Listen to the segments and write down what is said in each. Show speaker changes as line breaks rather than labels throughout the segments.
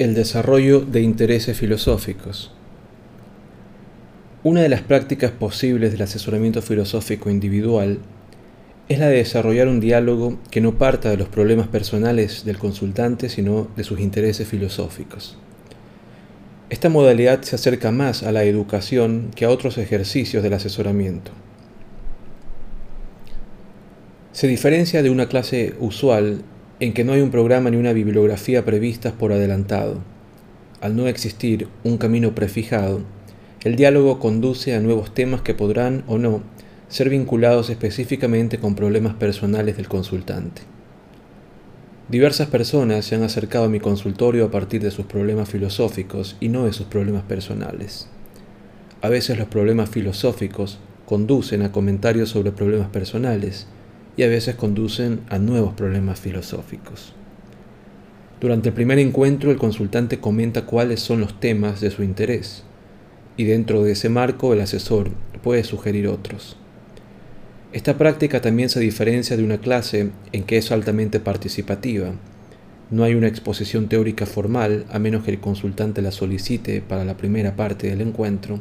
El desarrollo de intereses filosóficos. Una de las prácticas posibles del asesoramiento filosófico individual es la de desarrollar un diálogo que no parta de los problemas personales del consultante, sino de sus intereses filosóficos. Esta modalidad se acerca más a la educación que a otros ejercicios del asesoramiento. Se diferencia de una clase usual en que no hay un programa ni una bibliografía previstas por adelantado. Al no existir un camino prefijado, el diálogo conduce a nuevos temas que podrán o no ser vinculados específicamente con problemas personales del consultante. Diversas personas se han acercado a mi consultorio a partir de sus problemas filosóficos y no de sus problemas personales. A veces los problemas filosóficos conducen a comentarios sobre problemas personales, y a veces conducen a nuevos problemas filosóficos. Durante el primer encuentro el consultante comenta cuáles son los temas de su interés y dentro de ese marco el asesor puede sugerir otros. Esta práctica también se diferencia de una clase en que es altamente participativa. No hay una exposición teórica formal a menos que el consultante la solicite para la primera parte del encuentro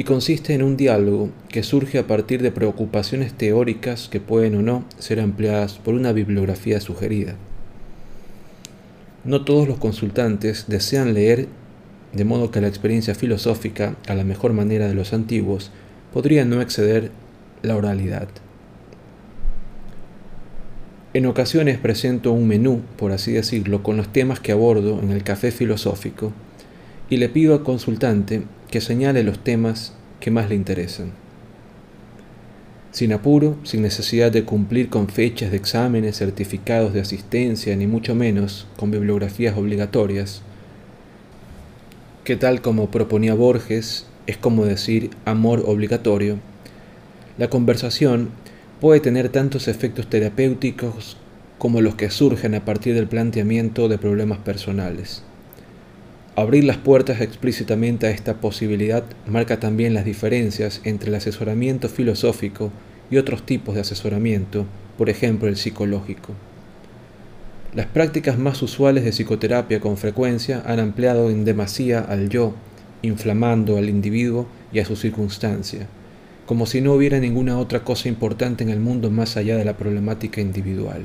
y consiste en un diálogo que surge a partir de preocupaciones teóricas que pueden o no ser ampliadas por una bibliografía sugerida. No todos los consultantes desean leer, de modo que la experiencia filosófica, a la mejor manera de los antiguos, podría no exceder la oralidad. En ocasiones presento un menú, por así decirlo, con los temas que abordo en el café filosófico y le pido al consultante que señale los temas que más le interesan. Sin apuro, sin necesidad de cumplir con fechas de exámenes, certificados de asistencia, ni mucho menos con bibliografías obligatorias, que tal como proponía Borges, es como decir amor obligatorio, la conversación puede tener tantos efectos terapéuticos como los que surgen a partir del planteamiento de problemas personales. Abrir las puertas explícitamente a esta posibilidad marca también las diferencias entre el asesoramiento filosófico y otros tipos de asesoramiento, por ejemplo el psicológico. Las prácticas más usuales de psicoterapia con frecuencia han ampliado en demasía al yo, inflamando al individuo y a su circunstancia, como si no hubiera ninguna otra cosa importante en el mundo más allá de la problemática individual.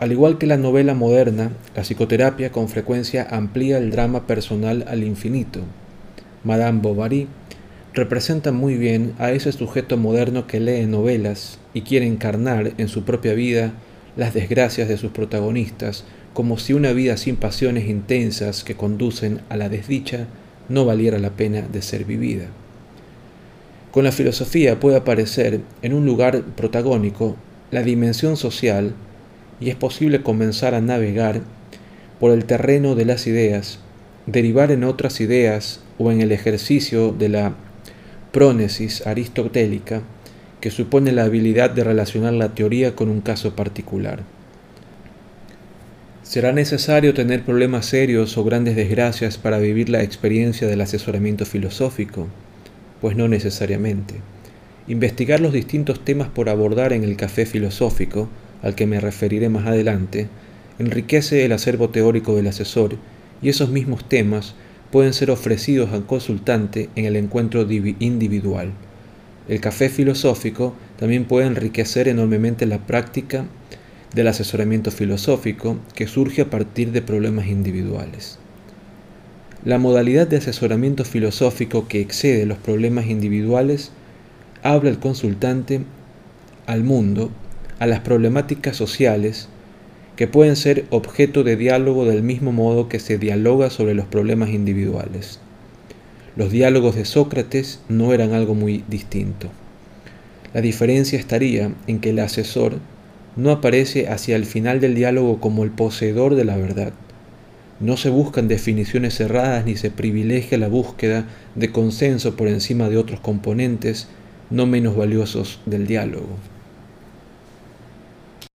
Al igual que la novela moderna, la psicoterapia con frecuencia amplía el drama personal al infinito. Madame Bovary representa muy bien a ese sujeto moderno que lee novelas y quiere encarnar en su propia vida las desgracias de sus protagonistas, como si una vida sin pasiones intensas que conducen a la desdicha no valiera la pena de ser vivida. Con la filosofía puede aparecer en un lugar protagónico la dimensión social y es posible comenzar a navegar por el terreno de las ideas, derivar en otras ideas o en el ejercicio de la prónesis aristotélica que supone la habilidad de relacionar la teoría con un caso particular. ¿Será necesario tener problemas serios o grandes desgracias para vivir la experiencia del asesoramiento filosófico? Pues no necesariamente. Investigar los distintos temas por abordar en el café filosófico al que me referiré más adelante, enriquece el acervo teórico del asesor y esos mismos temas pueden ser ofrecidos al consultante en el encuentro individual. El café filosófico también puede enriquecer enormemente la práctica del asesoramiento filosófico que surge a partir de problemas individuales. La modalidad de asesoramiento filosófico que excede los problemas individuales habla el consultante al mundo a las problemáticas sociales que pueden ser objeto de diálogo del mismo modo que se dialoga sobre los problemas individuales. Los diálogos de Sócrates no eran algo muy distinto. La diferencia estaría en que el asesor no aparece hacia el final del diálogo como el poseedor de la verdad. No se buscan definiciones cerradas ni se privilegia la búsqueda de consenso por encima de otros componentes no menos valiosos del diálogo.